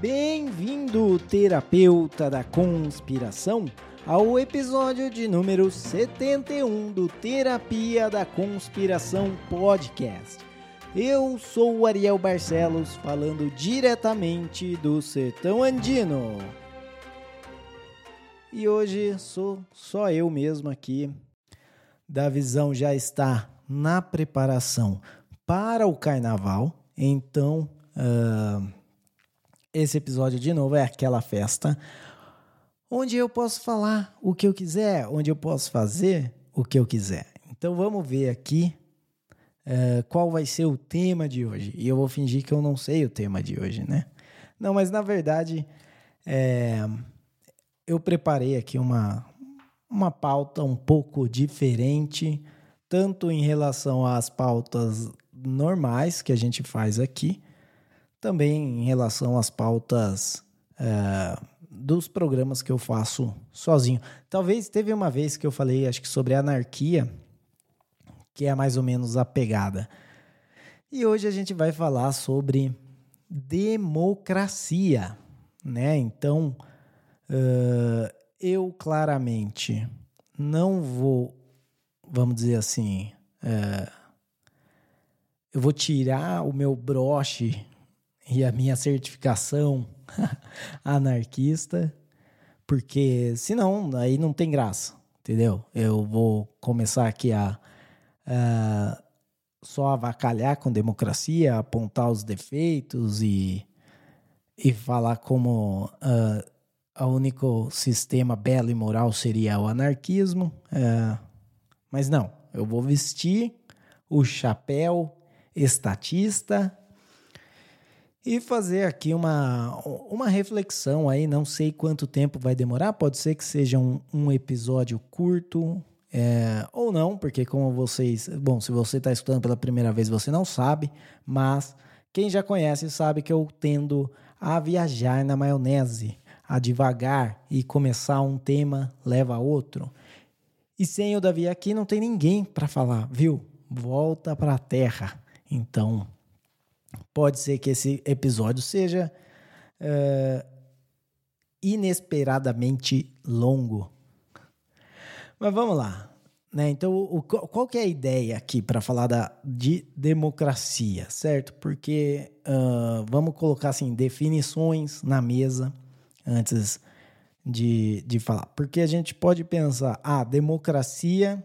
Bem-vindo, terapeuta da conspiração, ao episódio de número 71 do Terapia da Conspiração Podcast. Eu sou o Ariel Barcelos, falando diretamente do Sertão Andino. E hoje sou só eu mesmo aqui. Da visão já está na preparação para o carnaval, então. Uh esse episódio, de novo, é aquela festa onde eu posso falar o que eu quiser, onde eu posso fazer o que eu quiser. Então vamos ver aqui uh, qual vai ser o tema de hoje. E eu vou fingir que eu não sei o tema de hoje, né? Não, mas na verdade é, eu preparei aqui uma, uma pauta um pouco diferente, tanto em relação às pautas normais que a gente faz aqui, também em relação às pautas é, dos programas que eu faço sozinho. Talvez teve uma vez que eu falei, acho que sobre anarquia, que é mais ou menos a pegada. E hoje a gente vai falar sobre democracia, né? Então, uh, eu claramente não vou, vamos dizer assim, uh, eu vou tirar o meu broche e a minha certificação anarquista, porque senão aí não tem graça, entendeu? Eu vou começar aqui a, só avacalhar com democracia, apontar os defeitos e, e falar como uh, o único sistema belo e moral seria o anarquismo. Uh, mas não, eu vou vestir o chapéu estatista e fazer aqui uma, uma reflexão aí. Não sei quanto tempo vai demorar, pode ser que seja um, um episódio curto. É, ou não, porque como vocês. Bom, se você está escutando pela primeira vez, você não sabe, mas quem já conhece sabe que eu tendo a viajar na maionese, a devagar e começar um tema leva a outro. E sem o Davi aqui não tem ninguém para falar, viu? Volta para a terra. Então, pode ser que esse episódio seja uh, inesperadamente longo. Mas vamos lá. Né? Então, o, qual que é a ideia aqui para falar da, de democracia, certo? Porque uh, vamos colocar assim, definições na mesa antes de, de falar. Porque a gente pode pensar, ah, democracia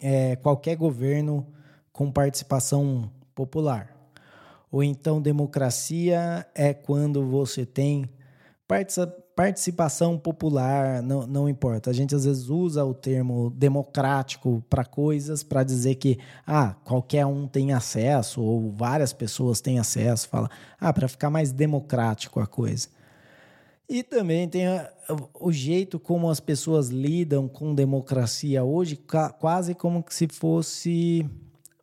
é qualquer governo com participação popular. Ou então democracia é quando você tem participação popular, não, não importa. A gente às vezes usa o termo democrático para coisas para dizer que ah, qualquer um tem acesso ou várias pessoas têm acesso, fala, ah, para ficar mais democrático a coisa. E também tem o jeito como as pessoas lidam com democracia hoje, quase como se fosse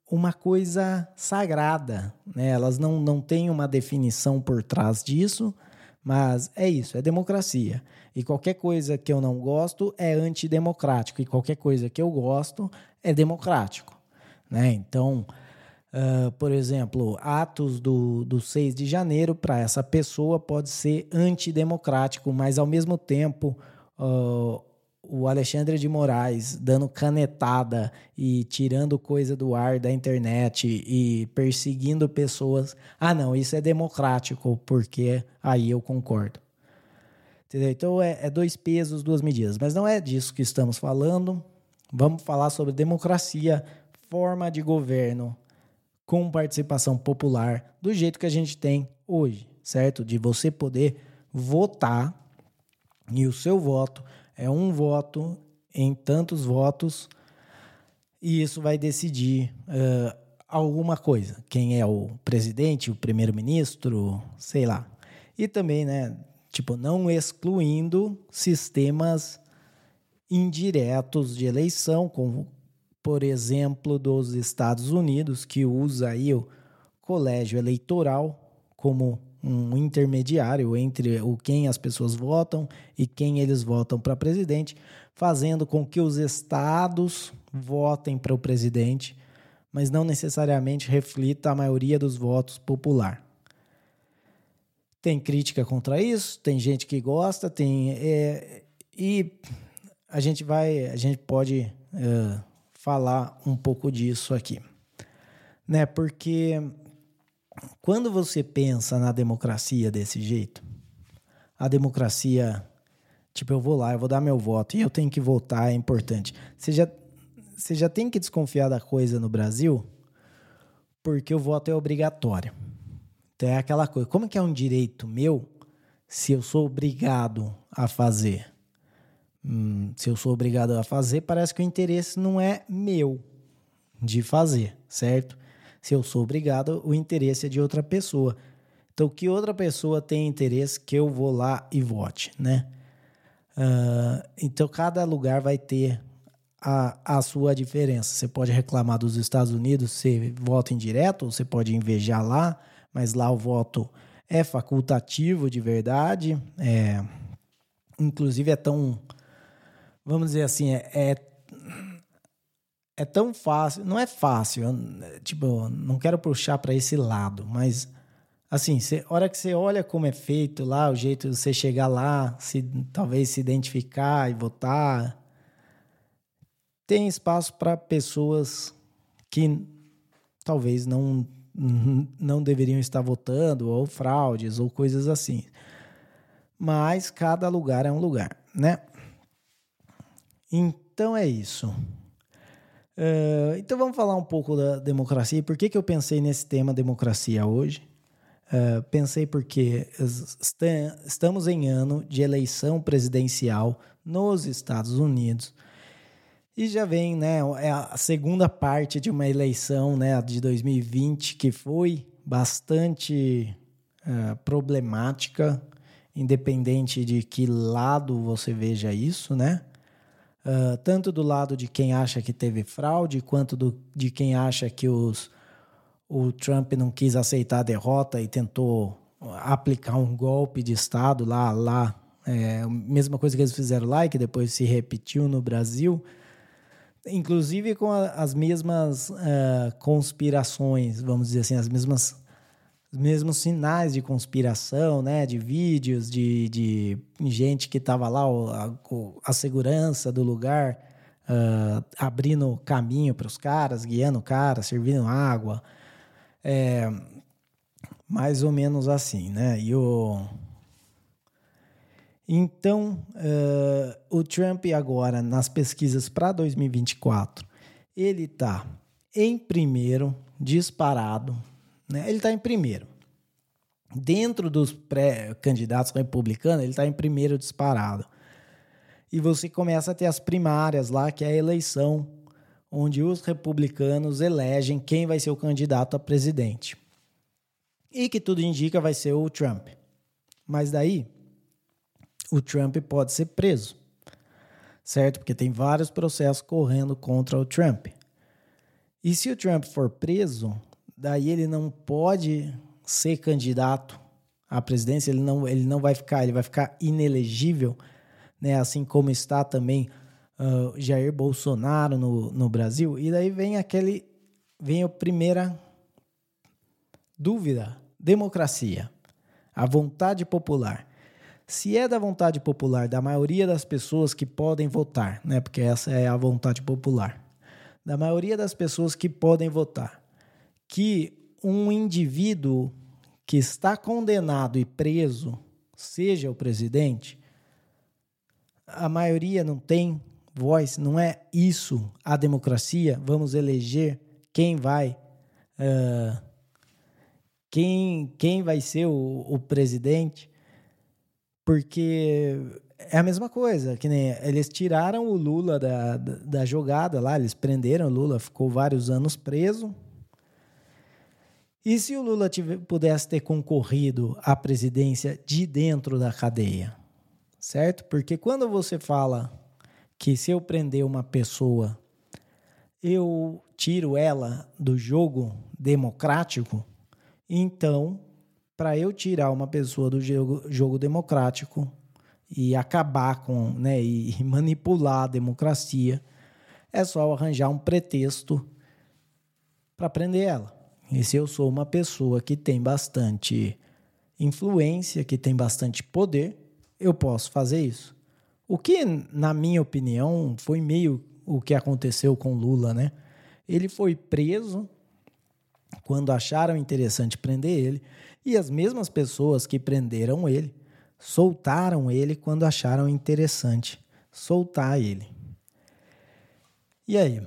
uma coisa sagrada, né? Elas não, não têm uma definição por trás disso, mas é isso, é democracia. E qualquer coisa que eu não gosto é antidemocrático, e qualquer coisa que eu gosto é democrático, né? Então, uh, por exemplo, atos do, do 6 de janeiro para essa pessoa pode ser antidemocrático, mas ao mesmo tempo... Uh, o Alexandre de Moraes dando canetada e tirando coisa do ar da internet e perseguindo pessoas. Ah, não, isso é democrático, porque aí eu concordo. Entendeu? Então é, é dois pesos, duas medidas. Mas não é disso que estamos falando. Vamos falar sobre democracia, forma de governo com participação popular, do jeito que a gente tem hoje, certo? De você poder votar e o seu voto é um voto em tantos votos e isso vai decidir uh, alguma coisa. Quem é o presidente, o primeiro-ministro, sei lá. E também, né, tipo, não excluindo sistemas indiretos de eleição, como, por exemplo, dos Estados Unidos, que usa aí o colégio eleitoral como um intermediário entre o quem as pessoas votam e quem eles votam para presidente, fazendo com que os estados votem para o presidente, mas não necessariamente reflita a maioria dos votos popular. Tem crítica contra isso, tem gente que gosta, tem. É, e a gente vai. A gente pode é, falar um pouco disso aqui. Né? Porque quando você pensa na democracia desse jeito, a democracia, tipo, eu vou lá, eu vou dar meu voto e eu tenho que votar, é importante. Você já, você já tem que desconfiar da coisa no Brasil porque o voto é obrigatório. Então é aquela coisa, como que é um direito meu se eu sou obrigado a fazer? Hum, se eu sou obrigado a fazer, parece que o interesse não é meu de fazer, certo? Se eu sou obrigado, o interesse é de outra pessoa. Então, que outra pessoa tem interesse que eu vou lá e vote, né? Uh, então, cada lugar vai ter a, a sua diferença. Você pode reclamar dos Estados Unidos, você vota indireto, você pode invejar lá, mas lá o voto é facultativo de verdade. É, inclusive, é tão. Vamos dizer assim, é, é é tão fácil, não é fácil, eu, tipo, não quero puxar para esse lado, mas assim, a hora que você olha como é feito lá, o jeito de você chegar lá, se talvez se identificar e votar, tem espaço para pessoas que talvez não não deveriam estar votando ou fraudes ou coisas assim. Mas cada lugar é um lugar, né? Então é isso. Uh, então vamos falar um pouco da democracia. Por que, que eu pensei nesse tema democracia hoje? Uh, pensei porque estamos em ano de eleição presidencial nos Estados Unidos e já vem, né, é a segunda parte de uma eleição, né, de 2020 que foi bastante uh, problemática, independente de que lado você veja isso, né? Uh, tanto do lado de quem acha que teve fraude, quanto do, de quem acha que os, o Trump não quis aceitar a derrota e tentou aplicar um golpe de Estado lá, lá é, mesma coisa que eles fizeram lá e que depois se repetiu no Brasil, inclusive com a, as mesmas uh, conspirações, vamos dizer assim, as mesmas mesmos sinais de conspiração, né? De vídeos, de, de gente que estava lá, a, a, segurança do lugar, uh, abrindo caminho para os caras, guiando o cara, servindo água. É, mais ou menos assim, né? E o... Então, uh, o Trump agora, nas pesquisas para 2024, ele está em primeiro, disparado, né? Ele está em primeiro. Dentro dos pré-candidatos republicanos, ele está em primeiro disparado. E você começa a ter as primárias lá, que é a eleição, onde os republicanos elegem quem vai ser o candidato a presidente. E que tudo indica vai ser o Trump. Mas daí, o Trump pode ser preso, certo? Porque tem vários processos correndo contra o Trump. E se o Trump for preso, daí ele não pode ser candidato à presidência, ele não, ele não vai ficar, ele vai ficar inelegível, né? Assim como está também uh, Jair Bolsonaro no, no Brasil. E daí vem aquele, vem a primeira dúvida: democracia, a vontade popular. Se é da vontade popular da maioria das pessoas que podem votar, né? Porque essa é a vontade popular. Da maioria das pessoas que podem votar que um indivíduo que está condenado e preso seja o presidente, a maioria não tem voz, não é isso a democracia. Vamos eleger quem vai. Uh, quem, quem vai ser o, o presidente, porque é a mesma coisa, que nem eles tiraram o Lula da, da, da jogada lá, eles prenderam o Lula, ficou vários anos preso, e se o Lula tivesse pudesse ter concorrido à presidência de dentro da cadeia? Certo? Porque quando você fala que se eu prender uma pessoa, eu tiro ela do jogo democrático, então, para eu tirar uma pessoa do jogo, jogo democrático e acabar com, né, e manipular a democracia, é só arranjar um pretexto para prender ela. E se eu sou uma pessoa que tem bastante influência, que tem bastante poder, eu posso fazer isso. O que, na minha opinião, foi meio o que aconteceu com Lula, né? Ele foi preso quando acharam interessante prender ele, e as mesmas pessoas que prenderam ele soltaram ele quando acharam interessante soltar ele. E aí?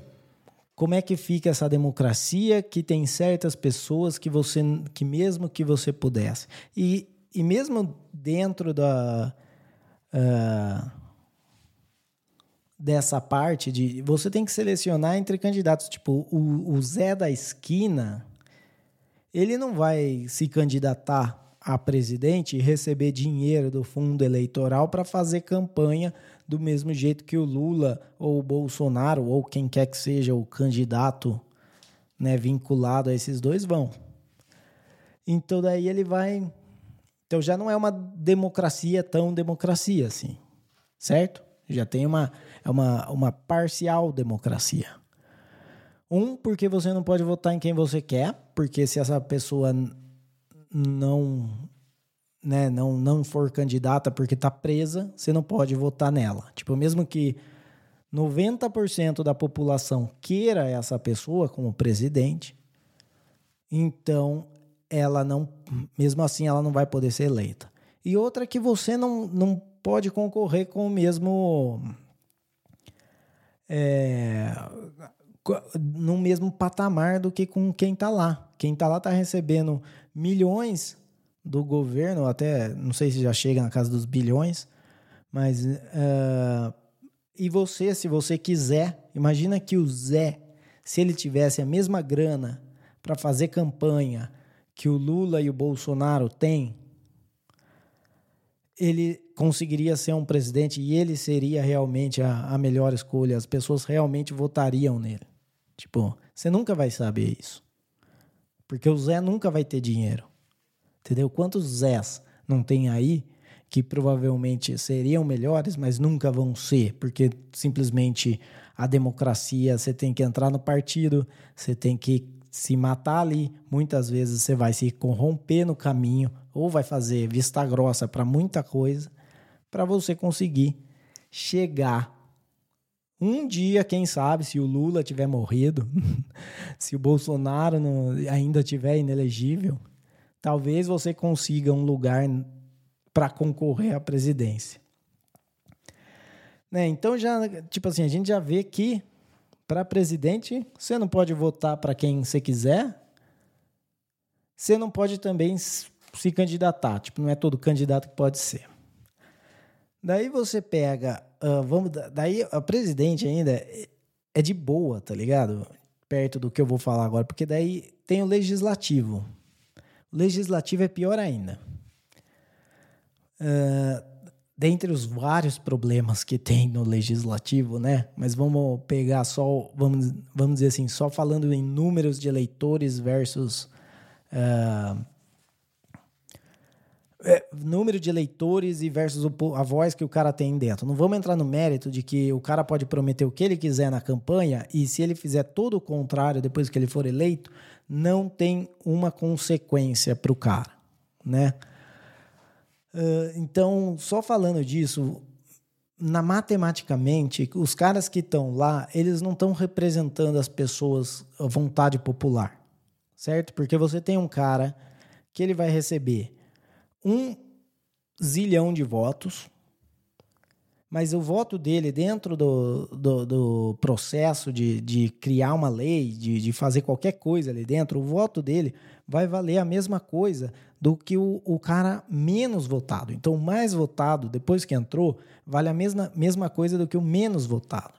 Como é que fica essa democracia que tem certas pessoas que você que mesmo que você pudesse? E, e mesmo dentro da uh, dessa parte de você tem que selecionar entre candidatos. Tipo o, o Zé da esquina ele não vai se candidatar a presidente e receber dinheiro do fundo eleitoral para fazer campanha do mesmo jeito que o Lula ou o Bolsonaro ou quem quer que seja o candidato né, vinculado a esses dois vão. Então daí ele vai. Então já não é uma democracia tão democracia assim, certo? Já tem uma, é uma, uma parcial democracia. Um, porque você não pode votar em quem você quer, porque se essa pessoa não né, não, não for candidata porque está presa, você não pode votar nela. Tipo, mesmo que 90% da população queira essa pessoa como presidente, então ela não, mesmo assim, ela não vai poder ser eleita. E outra que você não, não pode concorrer com o mesmo. É, no mesmo patamar do que com quem está lá. Quem está lá está recebendo milhões do governo, até não sei se já chega na casa dos bilhões, mas. Uh, e você, se você quiser, imagina que o Zé, se ele tivesse a mesma grana para fazer campanha que o Lula e o Bolsonaro têm, ele conseguiria ser um presidente e ele seria realmente a, a melhor escolha. As pessoas realmente votariam nele. Tipo, você nunca vai saber isso. Porque o Zé nunca vai ter dinheiro. Entendeu? Quantos Zés não tem aí que provavelmente seriam melhores, mas nunca vão ser, porque simplesmente a democracia, você tem que entrar no partido, você tem que se matar ali, muitas vezes você vai se corromper no caminho ou vai fazer vista grossa para muita coisa para você conseguir chegar um dia, quem sabe, se o Lula tiver morrido, se o Bolsonaro não, ainda tiver inelegível, talvez você consiga um lugar para concorrer à presidência. Né? Então já, tipo assim, a gente já vê que para presidente você não pode votar para quem você quiser. Você não pode também se candidatar, tipo, não é todo candidato que pode ser. Daí você pega, uh, vamos, daí a presidente ainda é de boa, tá ligado? Perto do que eu vou falar agora, porque daí tem o legislativo. Legislativo é pior ainda. Uh, dentre os vários problemas que tem no legislativo, né? Mas vamos pegar só, vamos, vamos dizer assim, só falando em números de eleitores versus uh, é, número de eleitores e versus o, a voz que o cara tem dentro. Não vamos entrar no mérito de que o cara pode prometer o que ele quiser na campanha e se ele fizer todo o contrário depois que ele for eleito, não tem uma consequência para o cara, né? Uh, então, só falando disso, na matematicamente, os caras que estão lá, eles não estão representando as pessoas, a vontade popular, certo? Porque você tem um cara que ele vai receber um zilhão de votos, mas o voto dele dentro do, do, do processo de, de criar uma lei, de, de fazer qualquer coisa ali dentro, o voto dele vai valer a mesma coisa do que o, o cara menos votado. Então, o mais votado, depois que entrou, vale a mesma, mesma coisa do que o menos votado.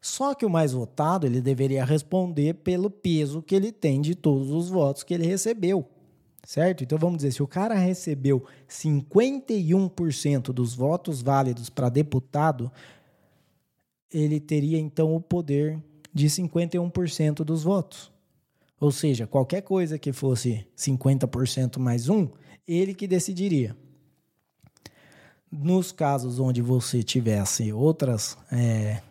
Só que o mais votado ele deveria responder pelo peso que ele tem de todos os votos que ele recebeu certo? Então vamos dizer, se o cara recebeu 51% dos votos válidos para deputado, ele teria então o poder de 51% dos votos. Ou seja, qualquer coisa que fosse 50% mais um, ele que decidiria. Nos casos onde você tivesse outras, é,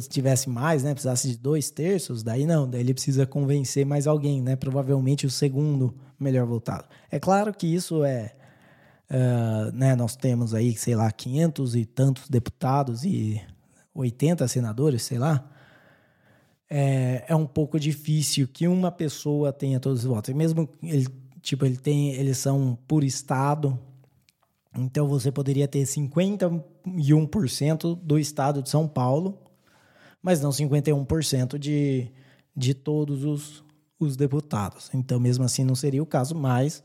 se tivesse mais, né, precisasse de dois terços, daí não, daí ele precisa convencer mais alguém, né, provavelmente o segundo melhor votado. É claro que isso é, uh, né, nós temos aí, sei lá, 500 e tantos deputados e 80 senadores, sei lá, é, é um pouco difícil que uma pessoa tenha todos os votos. E mesmo ele, tipo, ele tem, eles são por estado, então você poderia ter 51% do estado de São Paulo mas não 51% de, de todos os, os deputados. Então, mesmo assim, não seria o caso, mas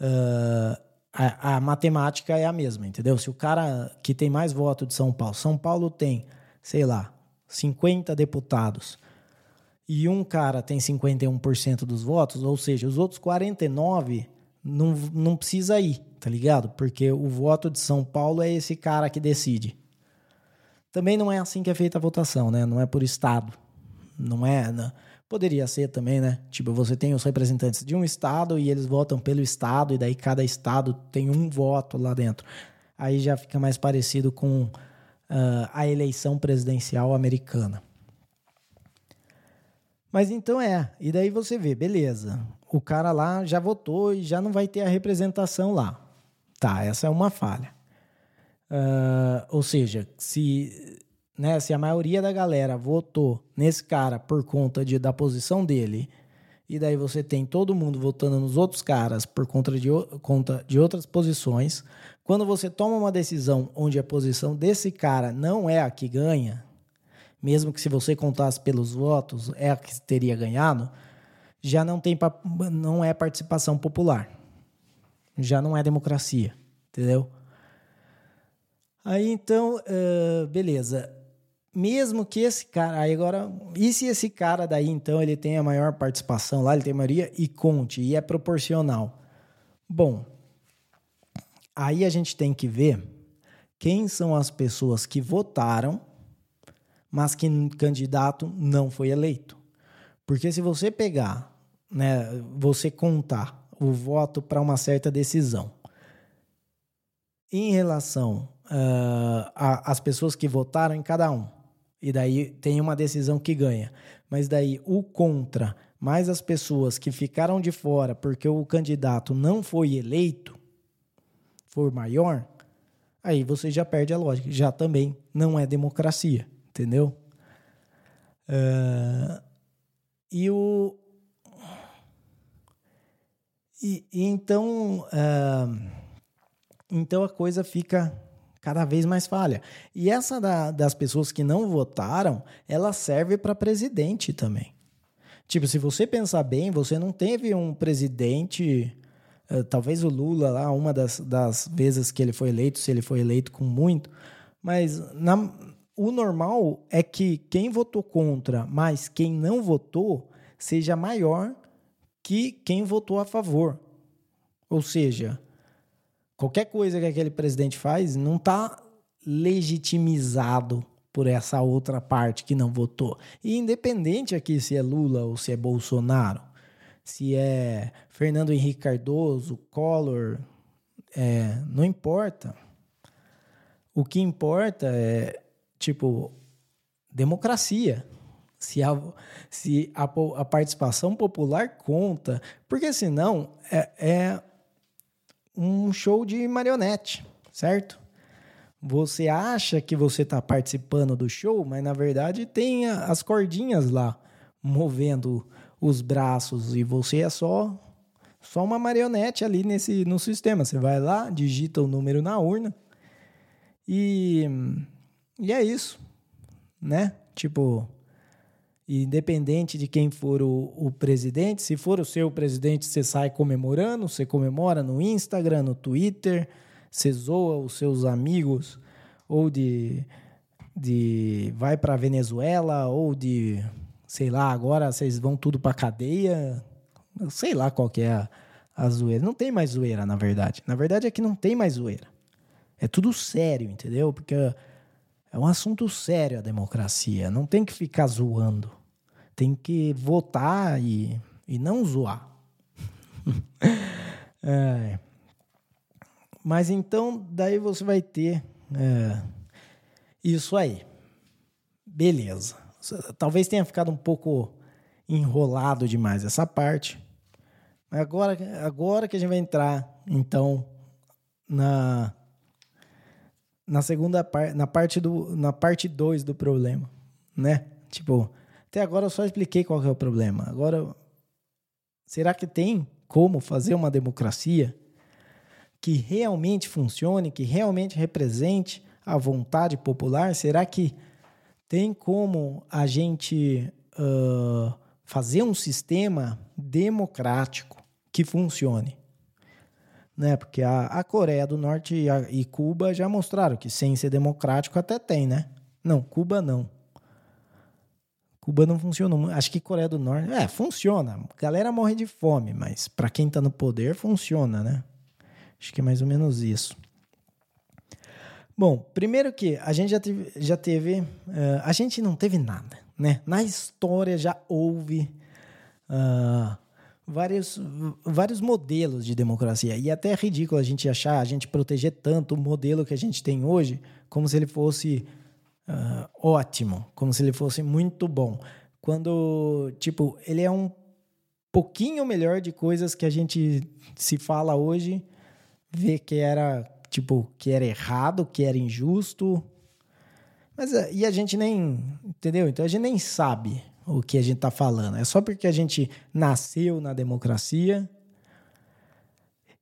uh, a, a, matemática é a mesma, entendeu? Se o cara que tem mais voto de São Paulo, São Paulo tem, sei lá, 50 deputados e um cara tem 51% dos votos, ou seja, os outros 49 não, não precisa ir, tá ligado? Porque o voto de São Paulo é esse cara que decide. Também não é assim que é feita a votação, né? Não é por estado. Não é. Né? Poderia ser também, né? Tipo, você tem os representantes de um estado e eles votam pelo estado, e daí cada estado tem um voto lá dentro. Aí já fica mais parecido com uh, a eleição presidencial americana. Mas então é, e daí você vê, beleza, o cara lá já votou e já não vai ter a representação lá. Tá, essa é uma falha. Uh, ou seja, se, né, se a maioria da galera votou nesse cara por conta de, da posição dele, e daí você tem todo mundo votando nos outros caras por conta de, conta de outras posições, quando você toma uma decisão onde a posição desse cara não é a que ganha, mesmo que se você contasse pelos votos é a que teria ganhado, já não tem não é participação popular. Já não é democracia, entendeu? Aí então, uh, beleza. Mesmo que esse cara, aí agora, e se esse cara daí então ele tem a maior participação lá, ele tem a maioria e conte, e é proporcional? Bom, aí a gente tem que ver quem são as pessoas que votaram, mas que candidato não foi eleito. Porque se você pegar, né, você contar o voto para uma certa decisão, em relação uh, a, as pessoas que votaram em cada um. E daí tem uma decisão que ganha. Mas daí o contra, mais as pessoas que ficaram de fora porque o candidato não foi eleito, for maior, aí você já perde a lógica. Já também não é democracia, entendeu? Uh, e o. E, e então. Uh, então a coisa fica cada vez mais falha. E essa da, das pessoas que não votaram, ela serve para presidente também. Tipo, se você pensar bem, você não teve um presidente. Uh, talvez o Lula lá, uma das, das vezes que ele foi eleito, se ele foi eleito com muito, mas na, o normal é que quem votou contra, mas quem não votou, seja maior que quem votou a favor. Ou seja, qualquer coisa que aquele presidente faz não está legitimizado por essa outra parte que não votou. E independente aqui se é Lula ou se é Bolsonaro, se é Fernando Henrique Cardoso, Collor, é, não importa. O que importa é, tipo, democracia. Se a, se a, a participação popular conta, porque senão é, é um show de marionete, certo? Você acha que você está participando do show, mas na verdade tem as cordinhas lá movendo os braços e você é só só uma marionete ali nesse no sistema. Você vai lá, digita o número na urna e e é isso, né? Tipo, independente de quem for o, o, presidente, se for o seu presidente, você sai comemorando, você comemora no Instagram, no Twitter, você zoa os seus amigos, ou de, de vai para Venezuela, ou de, sei lá, agora vocês vão tudo para cadeia, sei lá qual que é a, a zoeira. Não tem mais zoeira, na verdade. Na verdade é que não tem mais zoeira. É tudo sério, entendeu? Porque é um assunto sério a democracia. Não tem que ficar zoando. Tem que votar e, e não zoar. é. Mas então, daí você vai ter é, isso aí. beleza. Talvez tenha ficado um pouco enrolado demais essa parte. Agora, agora que a gente vai entrar, então, na, na segunda parte, na parte do, na parte 2 do problema, né? Tipo, até agora eu só expliquei qual é o problema. Agora, será que tem como fazer uma democracia que realmente funcione, que realmente represente a vontade popular? Será que tem como a gente uh, fazer um sistema democrático que funcione? Né? Porque a, a Coreia do Norte e, a, e Cuba já mostraram que sem ser democrático até tem, né? Não, Cuba não. Cuba não funcionou. Acho que Coreia do Norte. É, funciona. Galera morre de fome, mas para quem tá no poder, funciona, né? Acho que é mais ou menos isso. Bom, primeiro que a gente já teve. Já teve uh, a gente não teve nada, né? Na história já houve uh, vários, vários modelos de democracia. E até é ridículo a gente achar, a gente proteger tanto o modelo que a gente tem hoje, como se ele fosse uh, ótimo, como se ele fosse muito bom. Quando, tipo, ele é um pouquinho melhor de coisas que a gente se fala hoje, vê que era, tipo, que era errado, que era injusto. Mas, ah, e a gente nem, entendeu? Então a gente nem sabe o que a gente está falando. É só porque a gente nasceu na democracia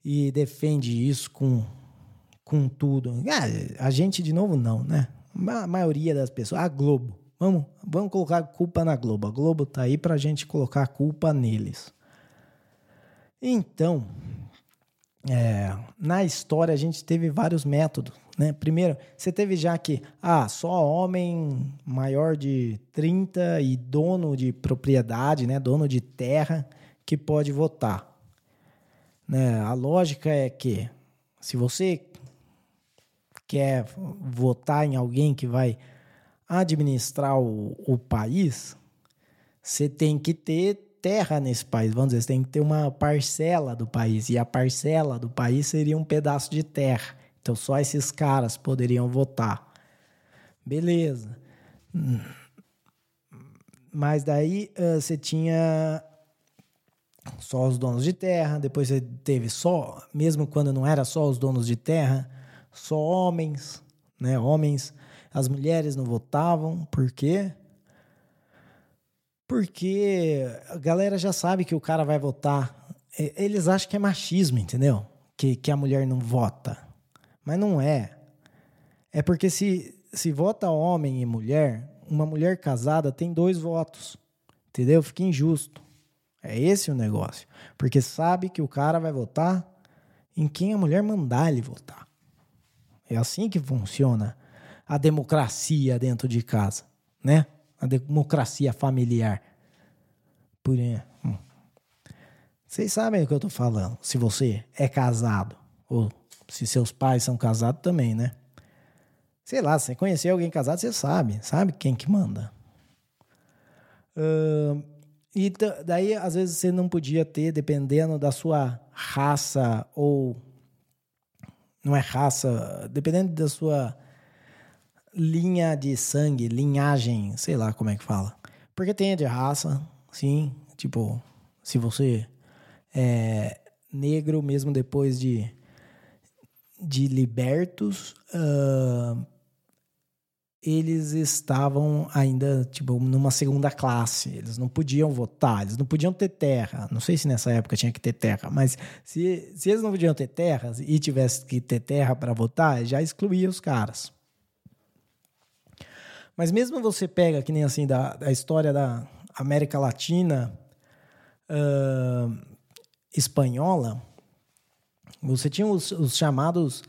e defende isso com, com tudo. Ah, a gente, de novo, não, né? a maioria das pessoas, a Globo. Vamos, vamos colocar a culpa na Globo. A Globo tá aí para a gente colocar a culpa neles. Então, é, na história a gente teve vários métodos. Né? Primeiro, você teve já que ah, só homem maior de 30 e dono de propriedade, né? dono de terra, que pode votar. Né? A lógica é que se você quer votar em alguém que vai administrar o, o país, você tem que ter terra nesse país. Vamos dizer, você tem que ter uma parcela do país. E a parcela do país seria um pedaço de terra. Então só esses caras poderiam votar. Beleza. Mas daí uh, você tinha só os donos de terra, depois você teve só, mesmo quando não era só os donos de terra, só homens, né? Homens, as mulheres não votavam, por quê? Porque a galera já sabe que o cara vai votar. Eles acham que é machismo, entendeu? Que, que a mulher não vota. Mas não é. É porque se, se vota homem e mulher, uma mulher casada tem dois votos. Entendeu? Fica injusto. É esse o negócio. Porque sabe que o cara vai votar em quem a mulher mandar ele votar. É assim que funciona a democracia dentro de casa, né? A democracia familiar. Por hum. Vocês sabem o que eu estou falando. Se você é casado, ou se seus pais são casados também, né? Sei lá, se você conhecer alguém casado, você sabe. Sabe quem que manda. Uh, e daí, às vezes, você não podia ter, dependendo da sua raça ou não é raça, dependendo da sua linha de sangue, linhagem, sei lá como é que fala. Porque tem de raça, sim, tipo, se você é negro mesmo depois de, de libertos, uh, eles estavam ainda, tipo, numa segunda classe. Eles não podiam votar, eles não podiam ter terra. Não sei se nessa época tinha que ter terra, mas se, se eles não podiam ter terras e tivesse que ter terra para votar, já excluía os caras. Mas mesmo você pega, que nem assim, da, da história da América Latina uh, espanhola, você tinha os, os chamados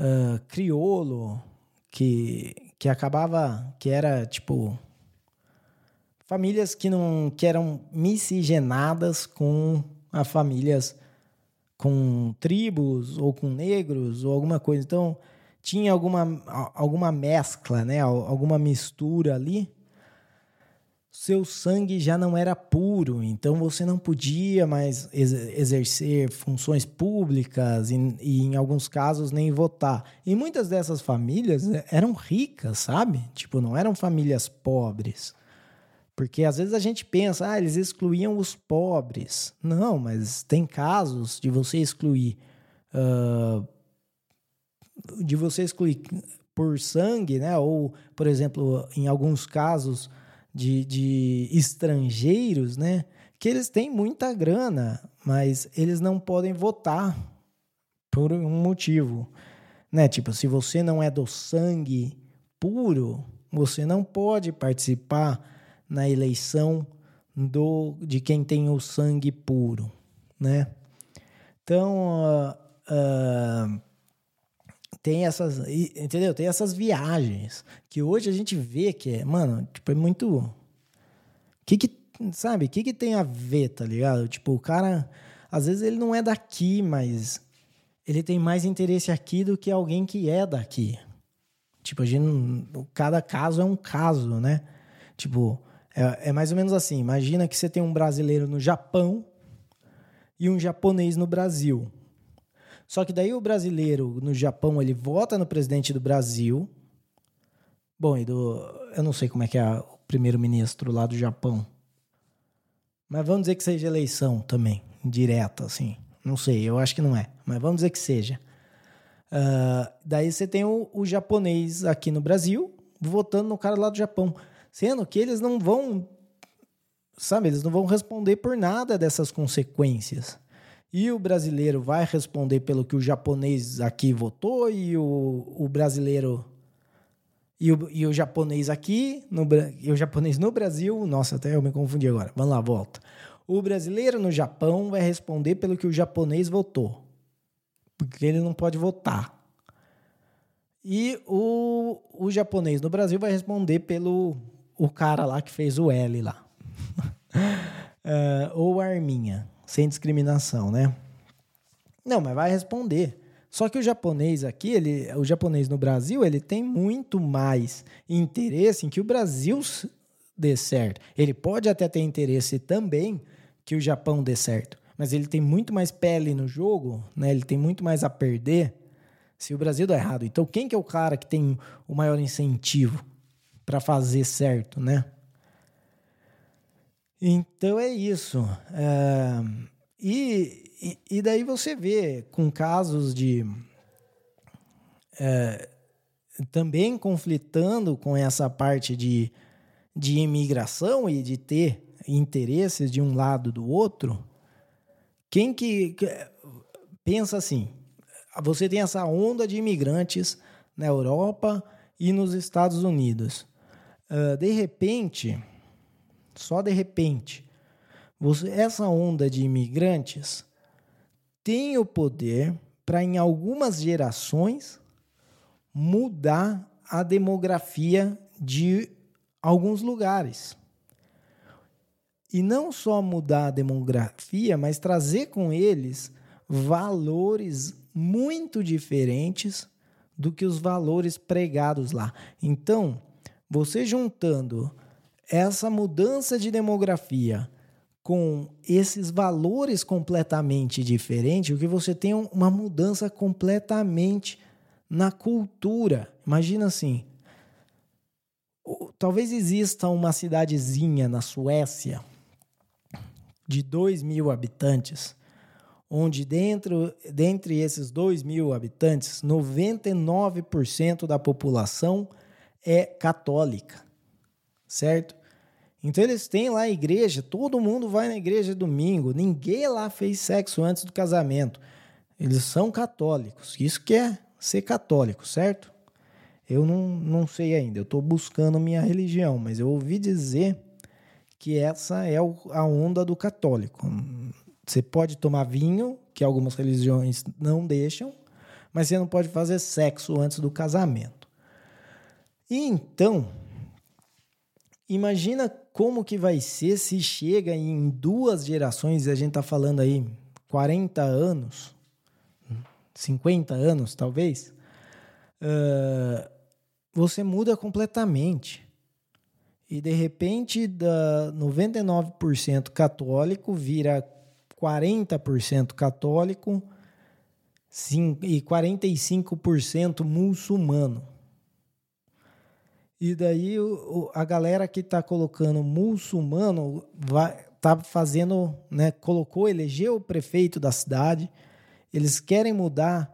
uh, criolo, que, que acabava que era tipo famílias que não que eram miscigenadas com a famílias com tribos ou com negros ou alguma coisa. Então tinha alguma alguma mescla, né? Alguma mistura ali. seu sangue já não era puro, então você não podia mais exercer funções públicas e, e, em alguns casos nem votar. E muitas dessas famílias é, eram ricas, sabe? Tipo, não eram famílias pobres. Porque às vezes a gente pensa, ah, eles excluíam os pobres. Não, mas tem casos de você excluir. Uh, de você excluir por sangue, né? Ou, por exemplo, em alguns casos de, de estrangeiros, né? Que eles têm muita grana, mas eles não podem votar por um motivo, né? Tipo, se você não é do sangue puro, você não pode participar na eleição do de quem tem o sangue puro, né? Então, uh, uh, tem essas, entendeu? Tem essas viagens que hoje a gente vê que é, mano, tipo, é muito que que, sabe, que que tem a ver, tá ligado? Tipo, o cara às vezes ele não é daqui, mas ele tem mais interesse aqui do que alguém que é daqui. Tipo, a gente, cada caso é um caso, né? Tipo, é, é mais ou menos assim. Imagina que você tem um brasileiro no Japão e um japonês no Brasil. Só que daí o brasileiro no Japão, ele vota no presidente do Brasil. Bom, e do. Eu não sei como é que é o primeiro-ministro lá do Japão. Mas vamos dizer que seja eleição também, direta, assim. Não sei, eu acho que não é. Mas vamos dizer que seja. Uh, daí você tem o, o japonês aqui no Brasil votando no cara lá do Japão. Sendo que eles não vão. Sabe, eles não vão responder por nada dessas consequências. E o brasileiro vai responder pelo que o japonês aqui votou e o, o brasileiro e o, e o japonês aqui, no, e o japonês no Brasil, nossa, até eu me confundi agora. Vamos lá, volta. O brasileiro no Japão vai responder pelo que o japonês votou, porque ele não pode votar. E o, o japonês no Brasil vai responder pelo o cara lá que fez o L lá. uh, ou a Arminha sem discriminação, né? Não, mas vai responder. Só que o japonês aqui, ele, o japonês no Brasil, ele tem muito mais interesse em que o Brasil dê certo. Ele pode até ter interesse também que o Japão dê certo, mas ele tem muito mais pele no jogo, né? Ele tem muito mais a perder se o Brasil der errado. Então, quem que é o cara que tem o maior incentivo para fazer certo, né? Então é isso. É, e, e, daí você vê com casos de. É, também conflitando com essa parte de, de imigração e de ter interesses de um lado do outro. Quem que, que pensa assim? Você tem essa onda de imigrantes na Europa e nos Estados Unidos. Uh, de repente, só de repente, você, essa onda de imigrantes tem o poder para, em algumas gerações, mudar a demografia de alguns lugares. E não só mudar a demografia, mas trazer com eles valores muito diferentes do que os valores pregados lá. Então, você juntando essa mudança de demografia com esses valores completamente diferentes, o que você tem uma mudança completamente na cultura. Imagina assim, talvez exista uma cidadezinha na Suécia de 2 mil habitantes, onde dentro, dentre esses 2 mil habitantes, 99% da população é católica, certo? Então eles têm lá a igreja, todo mundo vai na igreja domingo, ninguém lá fez sexo antes do casamento. Eles são católicos, isso que é ser católico, certo? Eu não, não sei ainda, eu estou buscando minha religião, mas eu ouvi dizer que essa é a onda do católico. Você pode tomar vinho, que algumas religiões não deixam, mas você não pode fazer sexo antes do casamento. E então, imagina como que vai ser se chega em duas gerações, e a gente está falando aí 40 anos, 50 anos talvez, uh, você muda completamente. E de repente, da 99% católico vira 40% católico e 45% muçulmano. E daí a galera que está colocando muçulmano vai tá fazendo, né, colocou, elegeu o prefeito da cidade. Eles querem mudar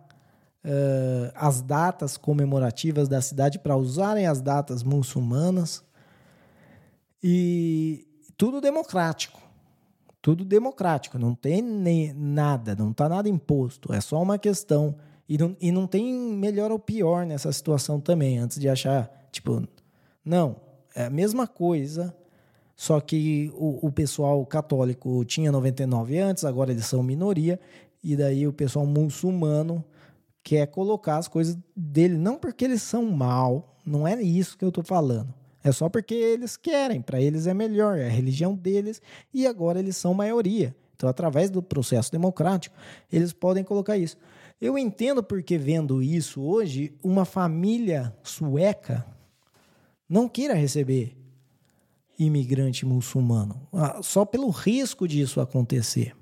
uh, as datas comemorativas da cidade para usarem as datas muçulmanas. E tudo democrático. Tudo democrático, não tem nem nada, não está nada imposto, é só uma questão. E não, e não tem melhor ou pior nessa situação também, antes de achar, tipo, não, é a mesma coisa, só que o, o pessoal católico tinha 99 antes, agora eles são minoria, e daí o pessoal muçulmano quer colocar as coisas dele, não porque eles são mal, não é isso que eu estou falando. É só porque eles querem, para eles é melhor, é a religião deles e agora eles são maioria. Então, através do processo democrático, eles podem colocar isso. Eu entendo porque, vendo isso hoje, uma família sueca não queira receber imigrante muçulmano, ah, só pelo risco disso acontecer.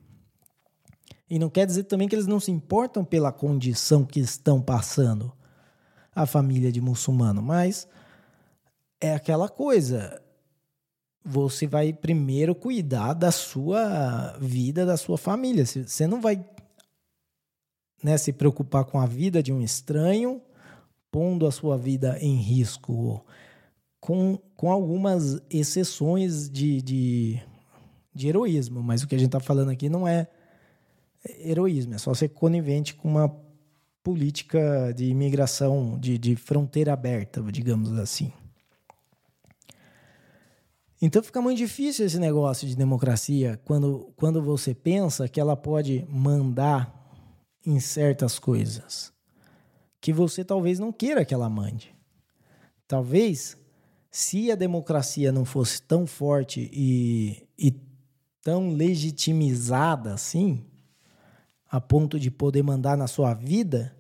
E não quer dizer também que eles não se importam pela condição que estão passando a família de muçulmano, mas é aquela coisa. Você vai primeiro cuidar da sua vida, da sua família. Você não vai né, se preocupar com a vida de um estranho, pondo a sua vida em risco, com, com algumas exceções de, de, de heroísmo. Mas o que a gente está falando aqui não é heroísmo, é só ser conivente com uma política de imigração, de, de fronteira aberta, digamos assim. Então fica muito difícil esse negócio de democracia quando, quando você pensa que ela pode mandar em certas coisas que você talvez não queira que ela mande. Talvez, se a democracia não fosse tão forte e, e tão legitimizada assim, a ponto de poder mandar na sua vida,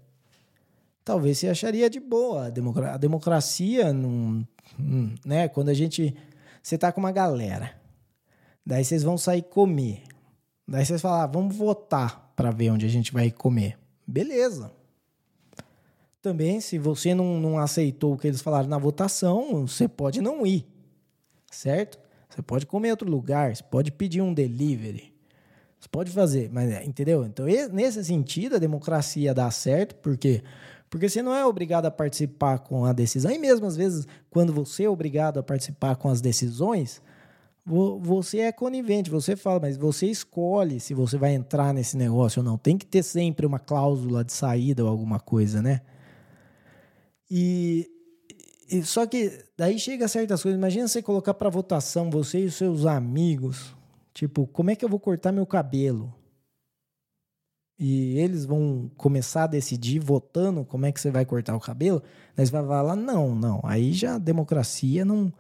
talvez você acharia de boa. A, democracia, não, né? quando a gente você tá com uma galera. Daí vocês vão sair comer. Daí vocês falam, ah, vamos votar para ver onde a gente vai comer. Beleza. Também, se você não, não aceitou o que eles falaram na votação, você pode não ir. Certo? Você pode comer em outro lugar, você pode pedir um delivery. Você pode fazer, mas entendeu? Então, nesse sentido, a democracia dá certo, porque porque você não é obrigado a participar com a decisão. E mesmo às vezes, quando você é obrigado a participar com as decisões, você é conivente, você fala, mas você escolhe se você vai entrar nesse negócio ou não. Tem que ter sempre uma cláusula de saída ou alguma coisa, né? E, e só que daí chega certas coisas. Imagina você colocar para votação você e os seus amigos, tipo, como é que eu vou cortar meu cabelo? e eles vão começar a decidir votando como é que você vai cortar o cabelo, você vai falar, não, não, aí já a democracia não,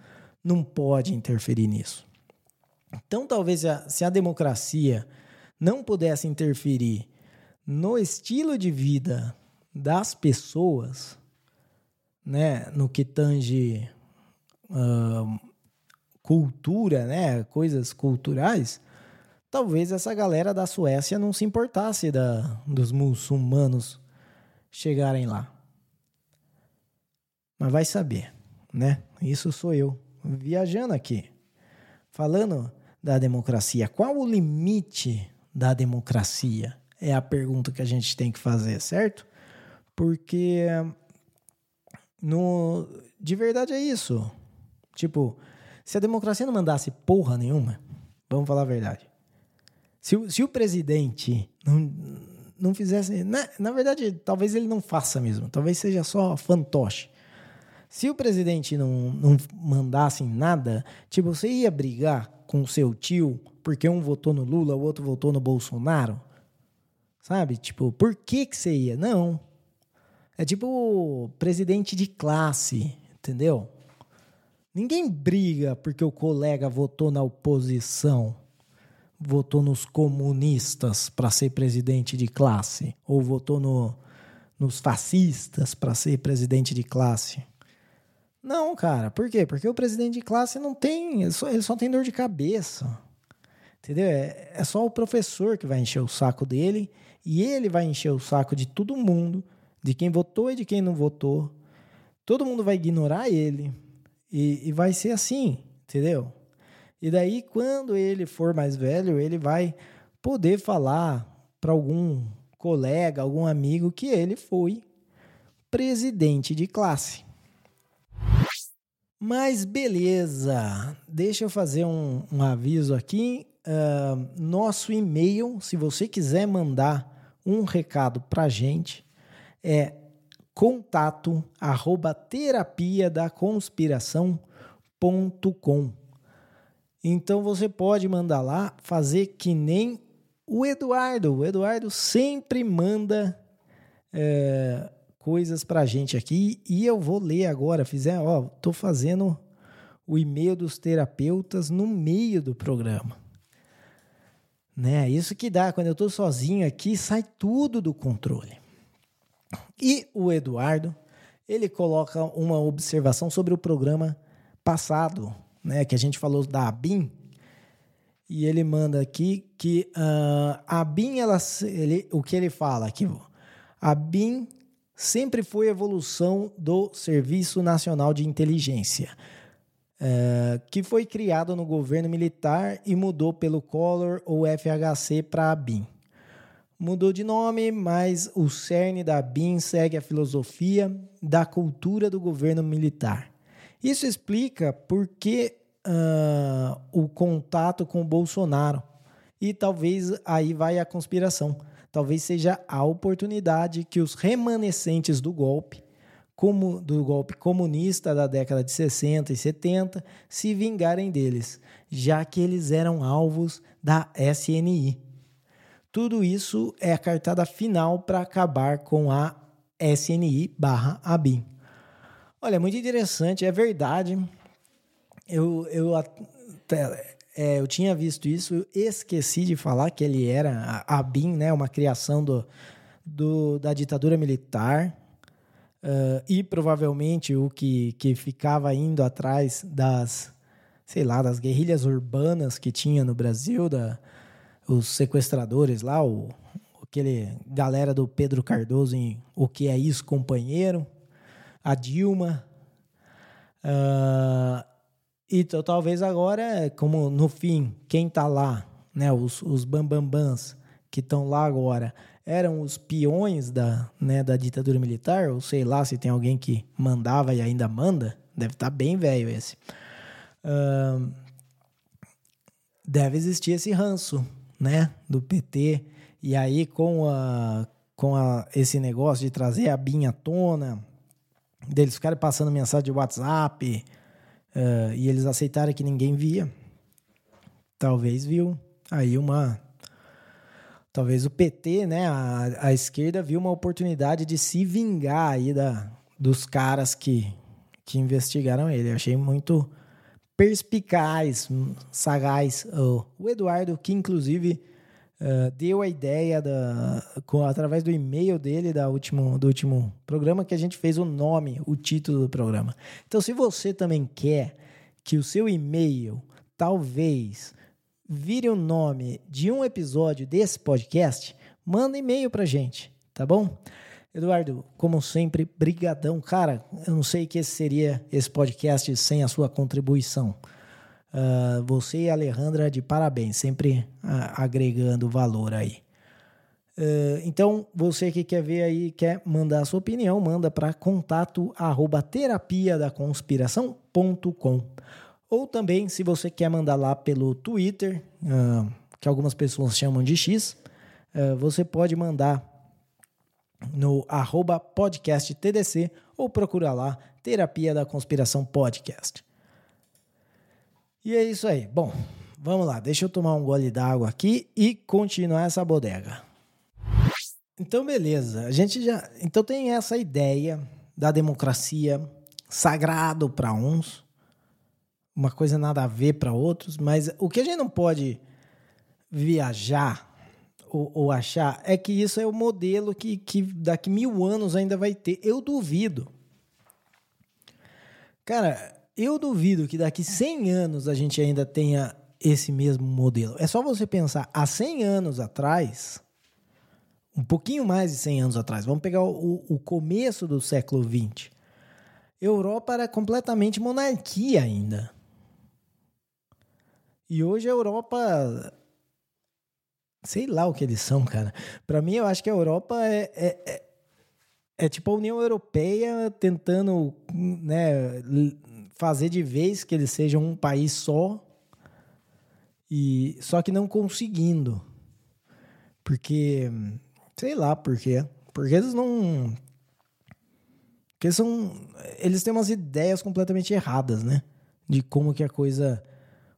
não pode interferir nisso. Então, talvez se a democracia não pudesse interferir no estilo de vida das pessoas, né, no que tange uh, cultura, né, coisas culturais, talvez essa galera da Suécia não se importasse da, dos muçulmanos chegarem lá. Mas vai saber, né? Isso sou eu, viajando aqui, falando da democracia. Qual o limite da democracia? É a pergunta que a gente tem que fazer, certo? Porque no, de verdade é isso. Tipo, se a democracia não mandasse porra nenhuma, vamos falar a verdade. Se, se o presidente não, não fizesse. Na, na verdade, talvez ele não faça mesmo. Talvez seja só fantoche. Se o presidente não, não mandasse nada, tipo, você ia brigar com seu tio porque um votou no Lula, o outro votou no Bolsonaro? Sabe? Tipo, por que que você ia? Não. É tipo presidente de classe, entendeu? Ninguém briga porque o colega votou na oposição votou nos comunistas para ser presidente de classe, ou votou no, nos fascistas para ser presidente de classe. Não, cara, por quê? Porque o presidente de classe não tem, ele só, ele só tem dor de cabeça. Entendeu? É, é só o professor que vai encher o saco dele e ele vai encher o saco de todo mundo, de quem votou e de quem não votou. Todo mundo vai ignorar ele e, e vai ser assim, entendeu? E daí, quando ele for mais velho, ele vai poder falar para algum colega, algum amigo que ele foi presidente de classe. Mas beleza, deixa eu fazer um, um aviso aqui. Uh, nosso e-mail, se você quiser mandar um recado para gente, é contato arroba terapia da. Então você pode mandar lá, fazer que nem o Eduardo. O Eduardo sempre manda é, coisas pra gente aqui e eu vou ler agora. Fizer, ó, tô fazendo o e-mail dos terapeutas no meio do programa. Né? Isso que dá quando eu tô sozinho aqui, sai tudo do controle. E o Eduardo, ele coloca uma observação sobre o programa passado, né, que a gente falou da ABIN, e ele manda aqui que uh, a BIM, ela, ele, o que ele fala aqui, a BIM sempre foi evolução do Serviço Nacional de Inteligência, uh, que foi criado no governo militar e mudou pelo Collor ou FHC para a BIM. Mudou de nome, mas o cerne da BIM segue a filosofia da cultura do governo militar. Isso explica por que uh, o contato com o Bolsonaro. E talvez aí vai a conspiração. Talvez seja a oportunidade que os remanescentes do golpe, como do golpe comunista da década de 60 e 70, se vingarem deles, já que eles eram alvos da SNI. Tudo isso é a cartada final para acabar com a SNI barra ABIN. Olha, muito interessante, é verdade. Eu, eu, é, eu tinha visto isso, esqueci de falar que ele era a, a BIM, né, uma criação do, do, da ditadura militar. Uh, e provavelmente o que, que ficava indo atrás das, sei lá, das guerrilhas urbanas que tinha no Brasil, da, os sequestradores lá, o, aquele galera do Pedro Cardoso em O Que É Isso, Companheiro, a Dilma. Uh, então, talvez agora, como no fim, quem está lá, né, os, os bambambãs que estão lá agora, eram os peões da, né, da ditadura militar, ou sei lá se tem alguém que mandava e ainda manda, deve estar tá bem velho esse. Uh, deve existir esse ranço, né, do PT. E aí, com, a, com a, esse negócio de trazer a BIM à tona, deles ficarem passando mensagem de WhatsApp, uh, e eles aceitaram que ninguém via. Talvez viu aí uma. Talvez o PT, né, a, a esquerda, viu uma oportunidade de se vingar aí da, dos caras que, que investigaram ele. Eu achei muito perspicaz, sagaz. O Eduardo, que inclusive uh, deu a ideia da, com, através do e-mail dele da último, do último programa que a gente fez o nome, o título do programa. Então, se você também quer que o seu e-mail talvez vire o nome de um episódio desse podcast, manda e-mail pra gente, tá bom? Eduardo, como sempre, brigadão. Cara, eu não sei que seria esse podcast sem a sua contribuição. Uh, você e a Alejandra, de parabéns, sempre uh, agregando valor aí. Uh, então, você que quer ver aí, quer mandar a sua opinião, manda para contato arroba terapia da conspiração.com. Ou também, se você quer mandar lá pelo Twitter, que algumas pessoas chamam de X, você pode mandar no arroba podcast TDC ou procura lá Terapia da Conspiração Podcast. E é isso aí. Bom, vamos lá. Deixa eu tomar um gole d'água aqui e continuar essa bodega. Então, beleza. A gente já. Então, tem essa ideia da democracia sagrado para uns, uma coisa nada a ver para outros, mas o que a gente não pode viajar ou, ou, achar é que isso é o modelo que, que daqui mil anos ainda vai ter. Eu duvido Cara, eu duvido que daqui 100 anos a gente ainda tenha esse mesmo modelo. É só você pensar, há 100 anos atrás, um pouquinho mais de 100 anos atrás, vamos pegar o, o começo do século 20. Europa era completamente monarquia ainda. E hoje a Europa. Sei lá o que eles são, cara. Para mim, eu acho que a Europa é, é, é, é, tipo a União Europeia tentando né, fazer de vez que eles sejam um país só. E só que não conseguindo. Porque sei lá por quê. Porque eles não porque são eles têm umas ideias completamente erradas, né? De como que a coisa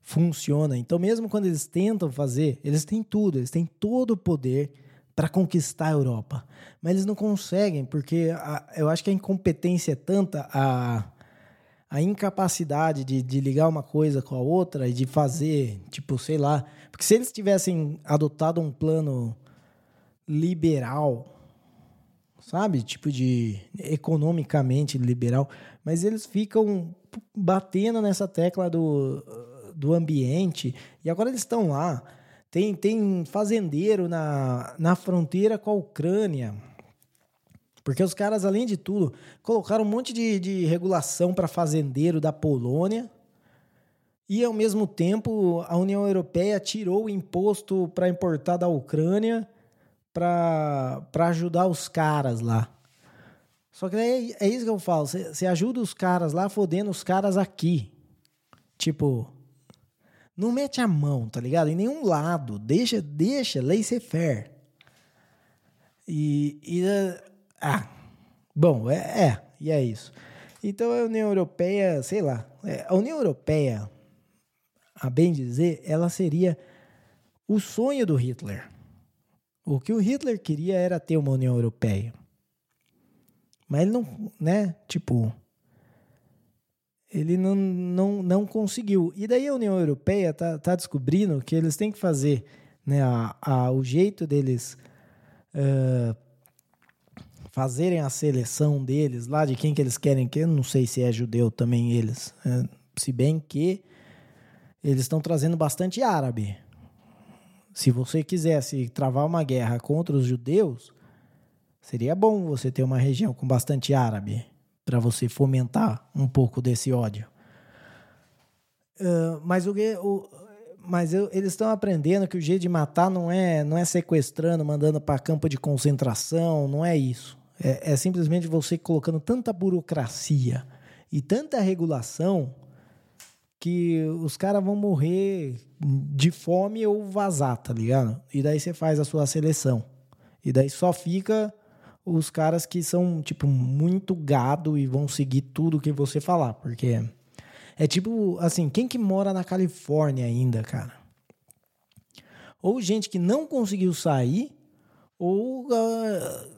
funciona. Então, mesmo quando eles tentam fazer, eles têm tudo, eles têm todo o poder para conquistar a Europa. Mas eles não conseguem, porque a, eu acho que a incompetência é tanta, a, a incapacidade de, de ligar uma coisa com a outra e de fazer, tipo, sei lá. Porque se eles tivessem adotado um plano liberal, sabe? Tipo de economicamente liberal, mas eles ficam batendo nessa tecla do do ambiente. E agora eles estão lá. Tem, tem fazendeiro na, na fronteira com a Ucrânia. Porque os caras, além de tudo, colocaram um monte de, de regulação para fazendeiro da Polônia. E, ao mesmo tempo, a União Europeia tirou o imposto para importar da Ucrânia para ajudar os caras lá. Só que é, é isso que eu falo. Você ajuda os caras lá, fodendo os caras aqui. Tipo, não mete a mão, tá ligado? Em nenhum lado. Deixa, deixa, laissez-faire. E, e. Ah, bom, é, é, e é isso. Então a União Europeia, sei lá, é, a União Europeia, a bem dizer, ela seria o sonho do Hitler. O que o Hitler queria era ter uma União Europeia. Mas ele não, né? Tipo, ele não, não, não conseguiu. E daí a União Europeia está tá descobrindo que eles têm que fazer né, a, a, o jeito deles uh, fazerem a seleção deles lá, de quem que eles querem que, eu não sei se é judeu também eles, uh, se bem que eles estão trazendo bastante árabe. Se você quisesse travar uma guerra contra os judeus, seria bom você ter uma região com bastante árabe para você fomentar um pouco desse ódio. Uh, mas o, o mas eu, eles estão aprendendo que o jeito de matar não é não é sequestrando, mandando para campo de concentração, não é isso. É, é simplesmente você colocando tanta burocracia e tanta regulação que os caras vão morrer de fome ou vazar, tá ligado? E daí você faz a sua seleção. E daí só fica os caras que são, tipo, muito gado e vão seguir tudo que você falar, porque é tipo, assim, quem que mora na Califórnia ainda, cara? Ou gente que não conseguiu sair, ou uh,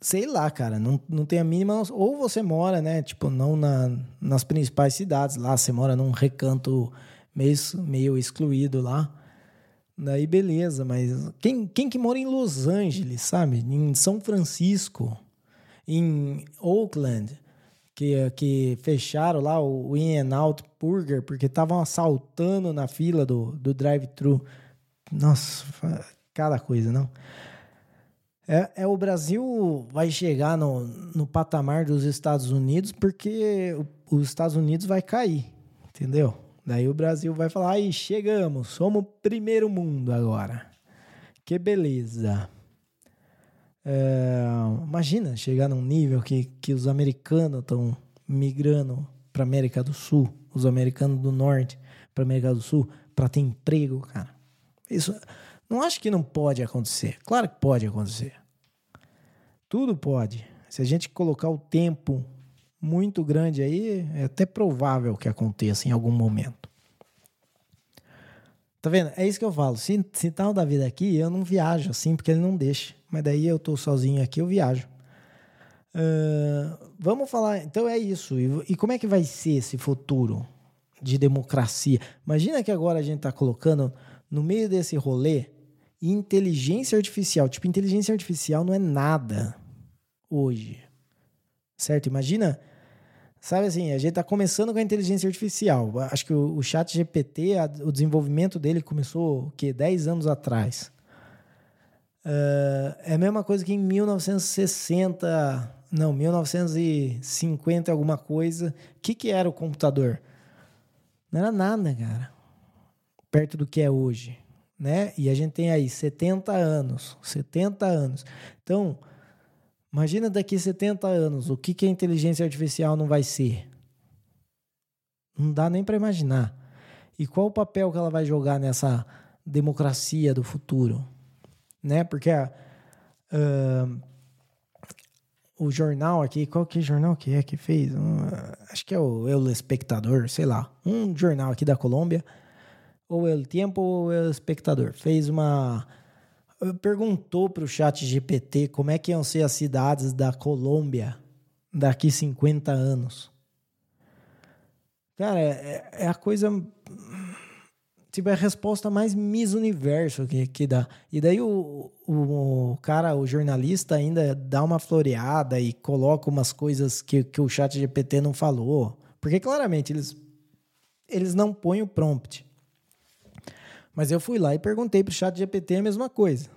sei lá, cara, não, não tem a mínima. Ou você mora, né? Tipo, não na, nas principais cidades lá, você mora num recanto meio, meio excluído lá. Daí beleza, mas quem, quem que mora em Los Angeles, sabe? Em São Francisco, em Oakland, que, que fecharam lá o In-N-Out Burger porque estavam assaltando na fila do, do drive-thru. Nossa, cada coisa, não? É, é, o Brasil vai chegar no, no patamar dos Estados Unidos porque os Estados Unidos vai cair, entendeu? Daí o Brasil vai falar: aí chegamos, somos primeiro mundo agora. Que beleza. É, imagina chegar num nível que, que os americanos estão migrando para América do Sul, os americanos do Norte para América do Sul, para ter emprego, cara. Isso não acho que não pode acontecer. Claro que pode acontecer. Tudo pode. Se a gente colocar o tempo muito grande aí, é até provável que aconteça em algum momento. Tá vendo? É isso que eu falo. Se, se tá o Davi aqui, eu não viajo assim, porque ele não deixa. Mas daí eu tô sozinho aqui, eu viajo. Uh, vamos falar. Então é isso. E, e, como é que vai ser esse futuro de democracia? Imagina que agora a gente tá colocando no meio desse rolê inteligência artificial. Tipo, inteligência artificial não é nada hoje. Certo? Imagina Sabe assim, a gente está começando com a inteligência artificial. Acho que o, o chat GPT, a, o desenvolvimento dele começou, o quê? 10 anos atrás. Uh, é a mesma coisa que em 1960, não, 1950 alguma coisa. O que, que era o computador? Não era nada, cara. Perto do que é hoje, né? E a gente tem aí 70 anos, 70 anos. Então, Imagina daqui 70 anos, o que, que a inteligência artificial não vai ser? Não dá nem para imaginar. E qual o papel que ela vai jogar nessa democracia do futuro? Né? Porque uh, o jornal aqui, qual que jornal que é que fez? Uh, acho que é o El Espectador, sei lá. Um jornal aqui da Colômbia, ou El Tempo ou El Espectador, fez uma perguntou para o chat GPT como é que iam ser as cidades da Colômbia daqui 50 anos. Cara, é, é a coisa. Tipo, é a resposta mais Miss Universo que, que dá. E daí o, o, o, cara, o jornalista, ainda dá uma floreada e coloca umas coisas que, que o chat GPT não falou. Porque claramente eles, eles não põem o prompt. Mas eu fui lá e perguntei para o chat GPT a mesma coisa.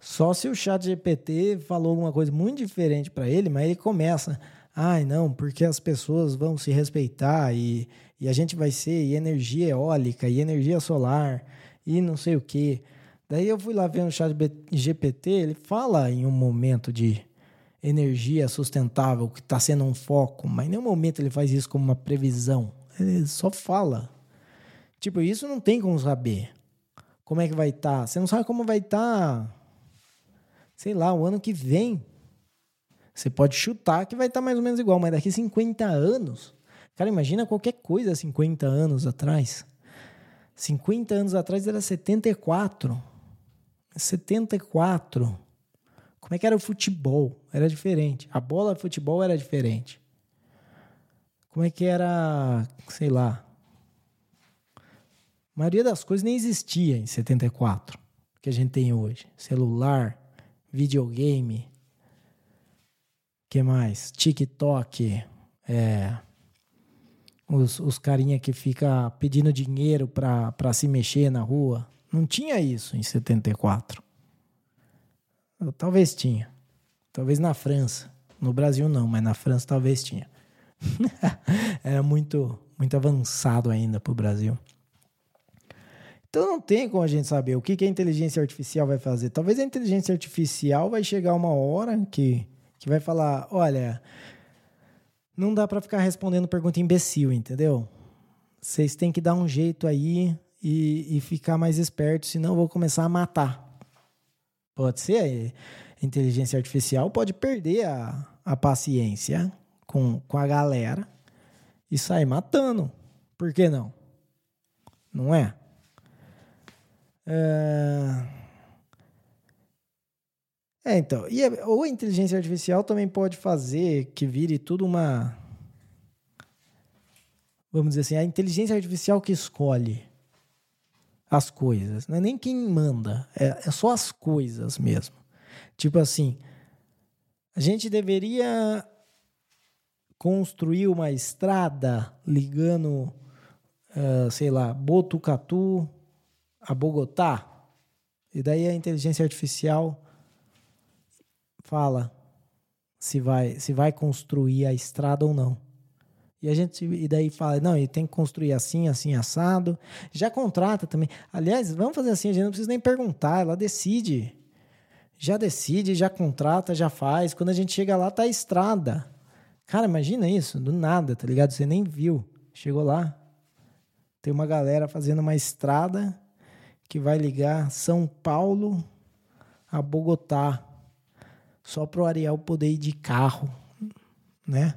Só se o chat GPT falou alguma coisa muito diferente para ele, mas ele começa, ai não, porque as pessoas vão se respeitar e, e a gente vai ser e energia eólica e energia solar e não sei o que. Daí eu fui lá ver no chat GPT, ele fala em um momento de energia sustentável que está sendo um foco, mas em nenhum momento ele faz isso como uma previsão. Ele só fala. Tipo, isso não tem como saber. Como é que vai estar? Tá. Você não sabe como vai estar, tá, sei lá, o ano que vem. Você pode chutar que vai estar tá mais ou menos igual, mas daqui 50 anos. Cara, imagina qualquer coisa 50 anos atrás. 50 anos atrás era 74. 74. Como é que era o futebol? Era diferente. A bola de futebol era diferente. Como é que era, sei lá, a maioria das coisas nem existia em 74, que a gente tem hoje. Celular, videogame, que mais? TikTok, é, os, os carinha que fica pedindo dinheiro para se mexer na rua. Não tinha isso em 74. Talvez tinha. Talvez na França. No Brasil não, mas na França talvez tinha. Era muito, muito avançado ainda para o Brasil. Então não tem como a gente saber o que, que a inteligência artificial vai fazer. Talvez a inteligência artificial vai chegar uma hora que, que vai falar, olha, não dá para ficar respondendo pergunta imbecil, entendeu? Vocês têm que dar um jeito aí e, e ficar mais esperto, senão eu vou começar a matar. Pode ser, a inteligência artificial pode perder a, a paciência com, com a galera e sair matando. Por que não? Não é? É, é então. E a, ou a inteligência artificial também pode fazer que vire tudo uma. Vamos dizer assim, a inteligência artificial que escolhe as coisas. Não é nem quem manda, é, é só as coisas mesmo. Tipo assim, a gente deveria construir uma estrada ligando, uh, sei lá, Botucatu a Bogotá. E daí a inteligência artificial fala se vai, se vai construir a estrada ou não. E a gente e daí fala, não, e tem que construir assim, assim, assado. Já contrata também. Aliás, vamos fazer assim, a gente não precisa nem perguntar, ela decide. Já decide, já contrata, já faz. Quando a gente chega lá, tá a estrada. Cara, imagina isso, do nada, tá ligado? Você nem viu. Chegou lá, tem uma galera fazendo uma estrada que vai ligar São Paulo a Bogotá, só para o Ariel poder ir de carro, né?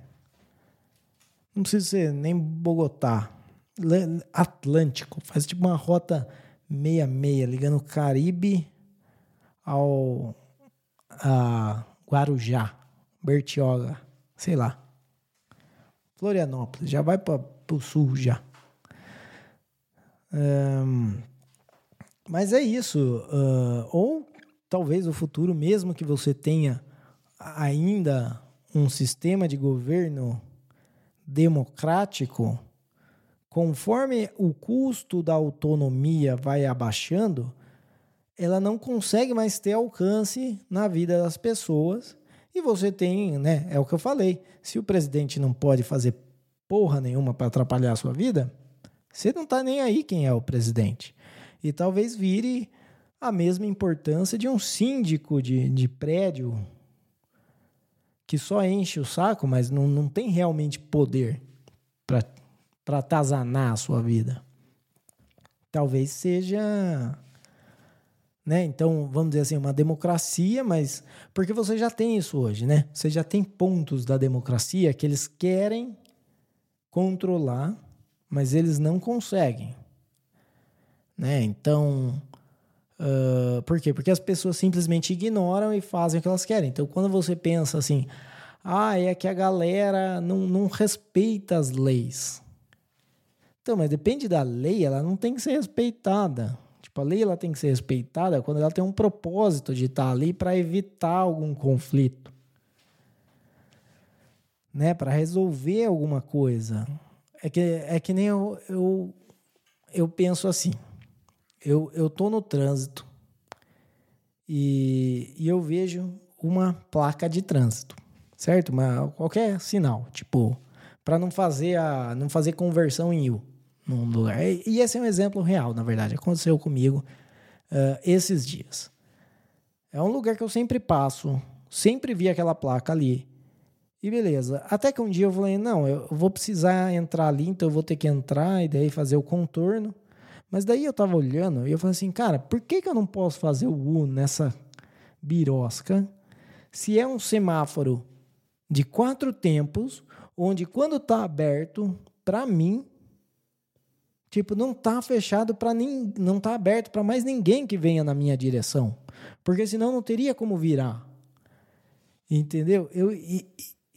Não precisa ser nem Bogotá, Atlântico, faz tipo uma rota meia-meia, ligando o Caribe ao a Guarujá, Bertioga, sei lá. Florianópolis, já vai para o sul já. Um, mas é isso. Uh, ou talvez o futuro, mesmo que você tenha ainda um sistema de governo democrático, conforme o custo da autonomia vai abaixando, ela não consegue mais ter alcance na vida das pessoas. E você tem, né? É o que eu falei. Se o presidente não pode fazer porra nenhuma para atrapalhar a sua vida, você não tá nem aí quem é o presidente. E talvez vire a mesma importância de um síndico de, de prédio que só enche o saco, mas não, não tem realmente poder para atazanar a sua vida. Talvez seja. Né? Então, vamos dizer assim, uma democracia, mas. Porque você já tem isso hoje, né? Você já tem pontos da democracia que eles querem controlar, mas eles não conseguem. Né? Então. Uh, por quê? Porque as pessoas simplesmente ignoram e fazem o que elas querem. Então, quando você pensa assim, ah, é que a galera não, não respeita as leis. Então, mas depende da lei, ela não tem que ser respeitada. Tipo, a lei ela tem que ser respeitada quando ela tem um propósito de estar ali para evitar algum conflito. Né, para resolver alguma coisa. É que, é que nem eu, eu, eu penso assim eu, eu tô no trânsito e, e eu vejo uma placa de trânsito, certo? Uma, qualquer sinal, tipo, para não fazer a não fazer conversão em U num lugar. E, e esse é um exemplo real, na verdade, aconteceu comigo uh, esses dias. É um lugar que eu sempre passo, sempre vi aquela placa ali. E beleza. Até que um dia eu falei, não, eu vou precisar entrar ali, então eu vou ter que entrar e daí fazer o contorno. Mas daí eu tava olhando e eu falei assim, cara, por que, que eu não posso fazer o U nessa birosca se é um semáforo de quatro tempos, onde quando tá aberto, para mim, tipo, não tá fechado para nem não tá aberto para mais ninguém que venha na minha direção, porque senão não teria como virar. Entendeu? Eu e,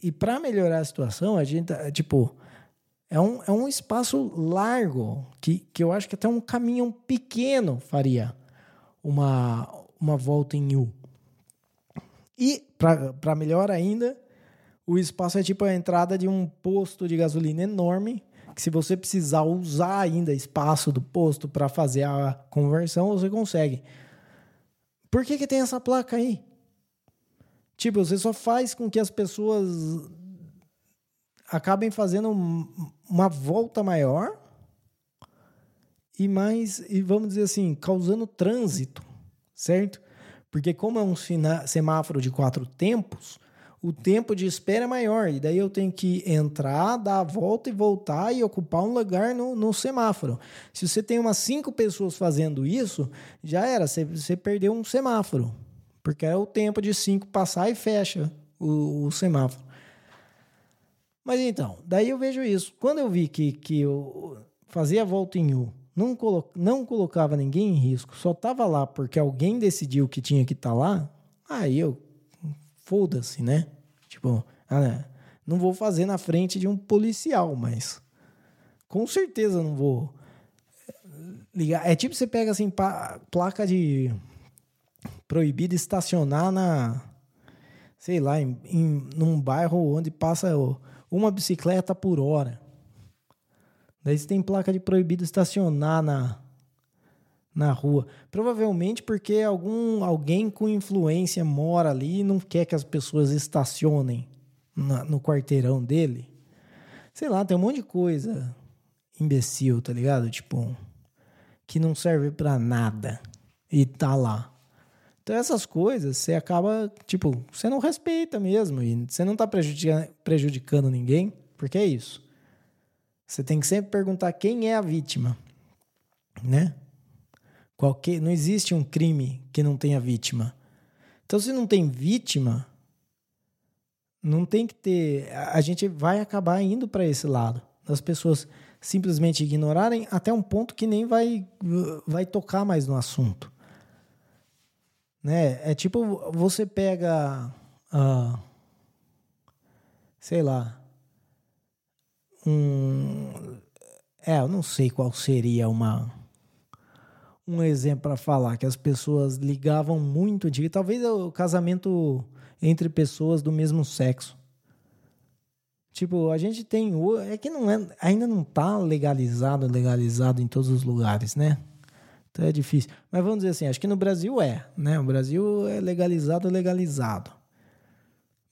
e para melhorar a situação, a gente tipo, é um, é um espaço largo, que, que eu acho que até um caminhão pequeno faria uma, uma volta em U. E, para melhor ainda, o espaço é tipo a entrada de um posto de gasolina enorme, que se você precisar usar ainda espaço do posto para fazer a conversão, você consegue. Por que, que tem essa placa aí? Tipo, você só faz com que as pessoas acabem fazendo uma volta maior e mais, e vamos dizer assim, causando trânsito, certo? Porque como é um semáforo de quatro tempos, o tempo de espera é maior. E daí eu tenho que entrar, dar a volta e voltar e ocupar um lugar no, no semáforo. Se você tem umas cinco pessoas fazendo isso, já era, você, você perdeu um semáforo. Porque é o tempo de cinco passar e fecha o, o semáforo. Mas então, daí eu vejo isso. Quando eu vi que, que eu fazia a volta em U, não, colo não colocava ninguém em risco, só estava lá porque alguém decidiu que tinha que estar tá lá, aí eu, foda-se, né? Tipo, ah, não vou fazer na frente de um policial, mas com certeza não vou ligar. É tipo você pega assim, placa de proibido estacionar na, sei lá, em, em num bairro onde passa o uma bicicleta por hora. Daí você tem placa de proibido estacionar na, na rua. Provavelmente porque algum alguém com influência mora ali e não quer que as pessoas estacionem na, no quarteirão dele. Sei lá, tem um monte de coisa imbecil, tá ligado? Tipo, que não serve para nada e tá lá. Então essas coisas você acaba, tipo, você não respeita mesmo e você não está prejudicando, prejudicando ninguém, porque é isso. Você tem que sempre perguntar quem é a vítima, né? Qualquer, não existe um crime que não tenha vítima. Então se não tem vítima, não tem que ter, a gente vai acabar indo para esse lado. Das pessoas simplesmente ignorarem até um ponto que nem vai vai tocar mais no assunto. Né? É tipo, você pega, uh, sei lá, um... É, eu não sei qual seria uma um exemplo para falar que as pessoas ligavam muito de talvez o casamento entre pessoas do mesmo sexo. Tipo, a gente tem. É que não é, ainda não tá legalizado, legalizado em todos os lugares, né? Então é difícil. Mas vamos dizer assim, acho que no Brasil é, né? O Brasil é legalizado, legalizado.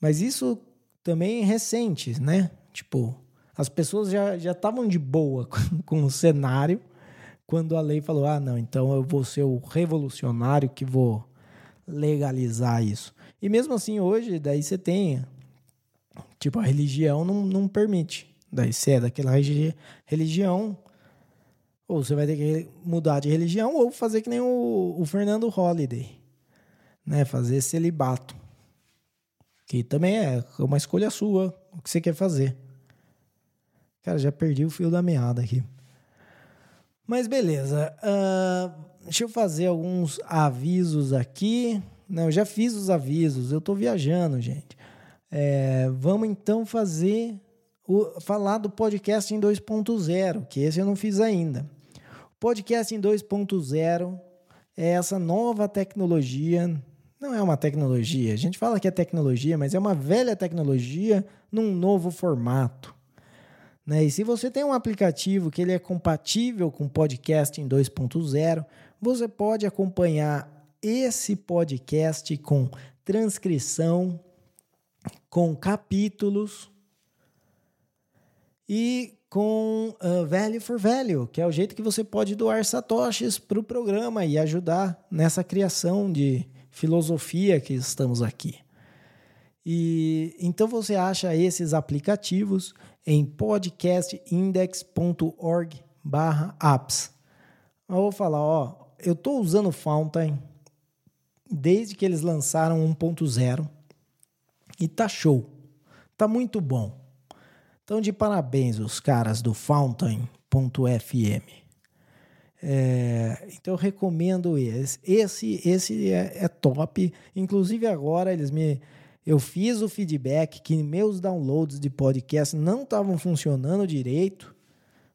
Mas isso também é recente, né? Tipo, as pessoas já estavam de boa com, com o cenário quando a lei falou: ah, não, então eu vou ser o revolucionário que vou legalizar isso. E mesmo assim, hoje, daí você tem. Tipo, a religião não, não permite. Daí você é daquela religião. Ou você vai ter que mudar de religião ou fazer que nem o, o Fernando Holliday. Né? Fazer celibato. Que também é uma escolha sua. O que você quer fazer. Cara, já perdi o fio da meada aqui. Mas beleza. Uh, deixa eu fazer alguns avisos aqui. Não, eu já fiz os avisos. Eu estou viajando, gente. É, vamos então fazer o, falar do podcast em 2.0, que esse eu não fiz ainda. Podcast em 2.0 é essa nova tecnologia. Não é uma tecnologia, a gente fala que é tecnologia, mas é uma velha tecnologia num novo formato. Né? E se você tem um aplicativo que ele é compatível com podcast em 2.0, você pode acompanhar esse podcast com transcrição, com capítulos e com uh, Value for Value, que é o jeito que você pode doar satoshis para o programa e ajudar nessa criação de filosofia que estamos aqui. E então você acha esses aplicativos em podcastindex.org/apps. Eu vou falar, ó, eu estou usando Fountain desde que eles lançaram 1.0 e tá show, tá muito bom. Então, de parabéns os caras do Fountain.fm. É, então eu recomendo esse. Esse, esse é, é, top. Inclusive agora eles me, eu fiz o feedback que meus downloads de podcast não estavam funcionando direito,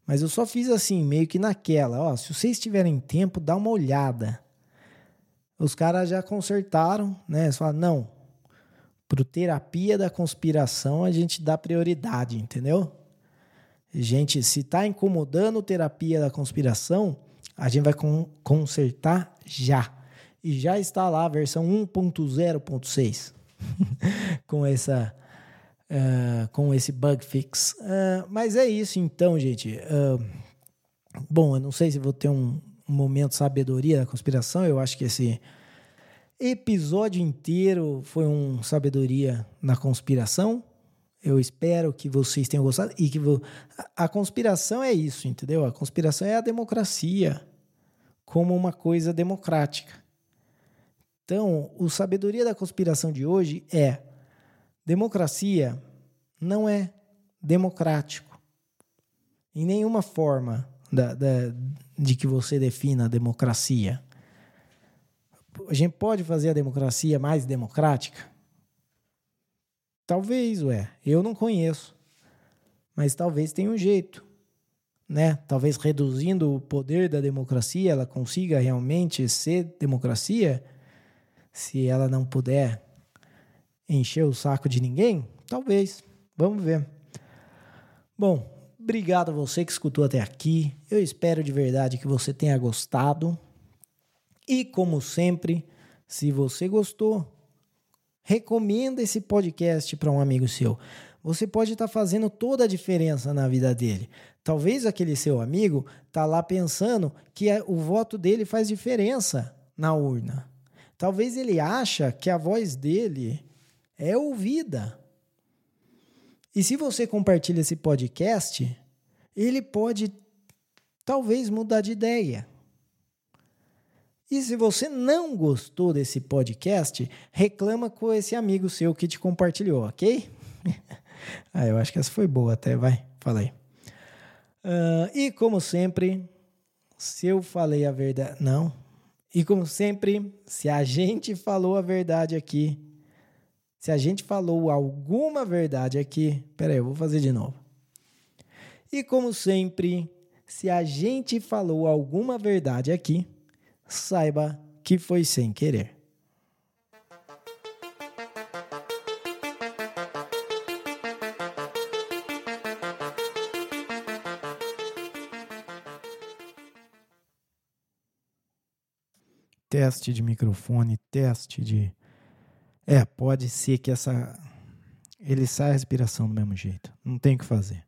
mas eu só fiz assim meio que naquela. Ó, se vocês tiverem tempo, dá uma olhada. Os caras já consertaram, né? Falaram, não, pro terapia da conspiração a gente dá prioridade, entendeu? Gente, se tá incomodando terapia da conspiração, a gente vai consertar já. E já está lá a versão 1.0.6 com essa uh, com esse bug fix. Uh, mas é isso então, gente. Uh, bom, eu não sei se vou ter um, um momento de sabedoria da conspiração. Eu acho que esse episódio inteiro foi um sabedoria na conspiração. Eu espero que vocês tenham gostado e que vo... a conspiração é isso, entendeu? A conspiração é a democracia como uma coisa democrática. Então, o sabedoria da conspiração de hoje é: democracia não é democrático em nenhuma forma da, da, de que você defina a democracia a gente pode fazer a democracia mais democrática? Talvez, ué. Eu não conheço. Mas talvez tenha um jeito. Né? Talvez reduzindo o poder da democracia, ela consiga realmente ser democracia. Se ela não puder encher o saco de ninguém, talvez. Vamos ver. Bom, obrigado a você que escutou até aqui. Eu espero de verdade que você tenha gostado. E como sempre, se você gostou, recomenda esse podcast para um amigo seu. Você pode estar tá fazendo toda a diferença na vida dele. Talvez aquele seu amigo tá lá pensando que o voto dele faz diferença na urna. Talvez ele acha que a voz dele é ouvida. E se você compartilha esse podcast, ele pode talvez mudar de ideia. E se você não gostou desse podcast, reclama com esse amigo seu que te compartilhou, ok? ah, eu acho que essa foi boa até, vai, falei. Uh, e como sempre, se eu falei a verdade. Não. E como sempre, se a gente falou a verdade aqui, se a gente falou alguma verdade aqui. Peraí, eu vou fazer de novo. E como sempre, se a gente falou alguma verdade aqui saiba que foi sem querer. Teste de microfone, teste de. É, pode ser que essa. Ele sai a respiração do mesmo jeito. Não tem o que fazer.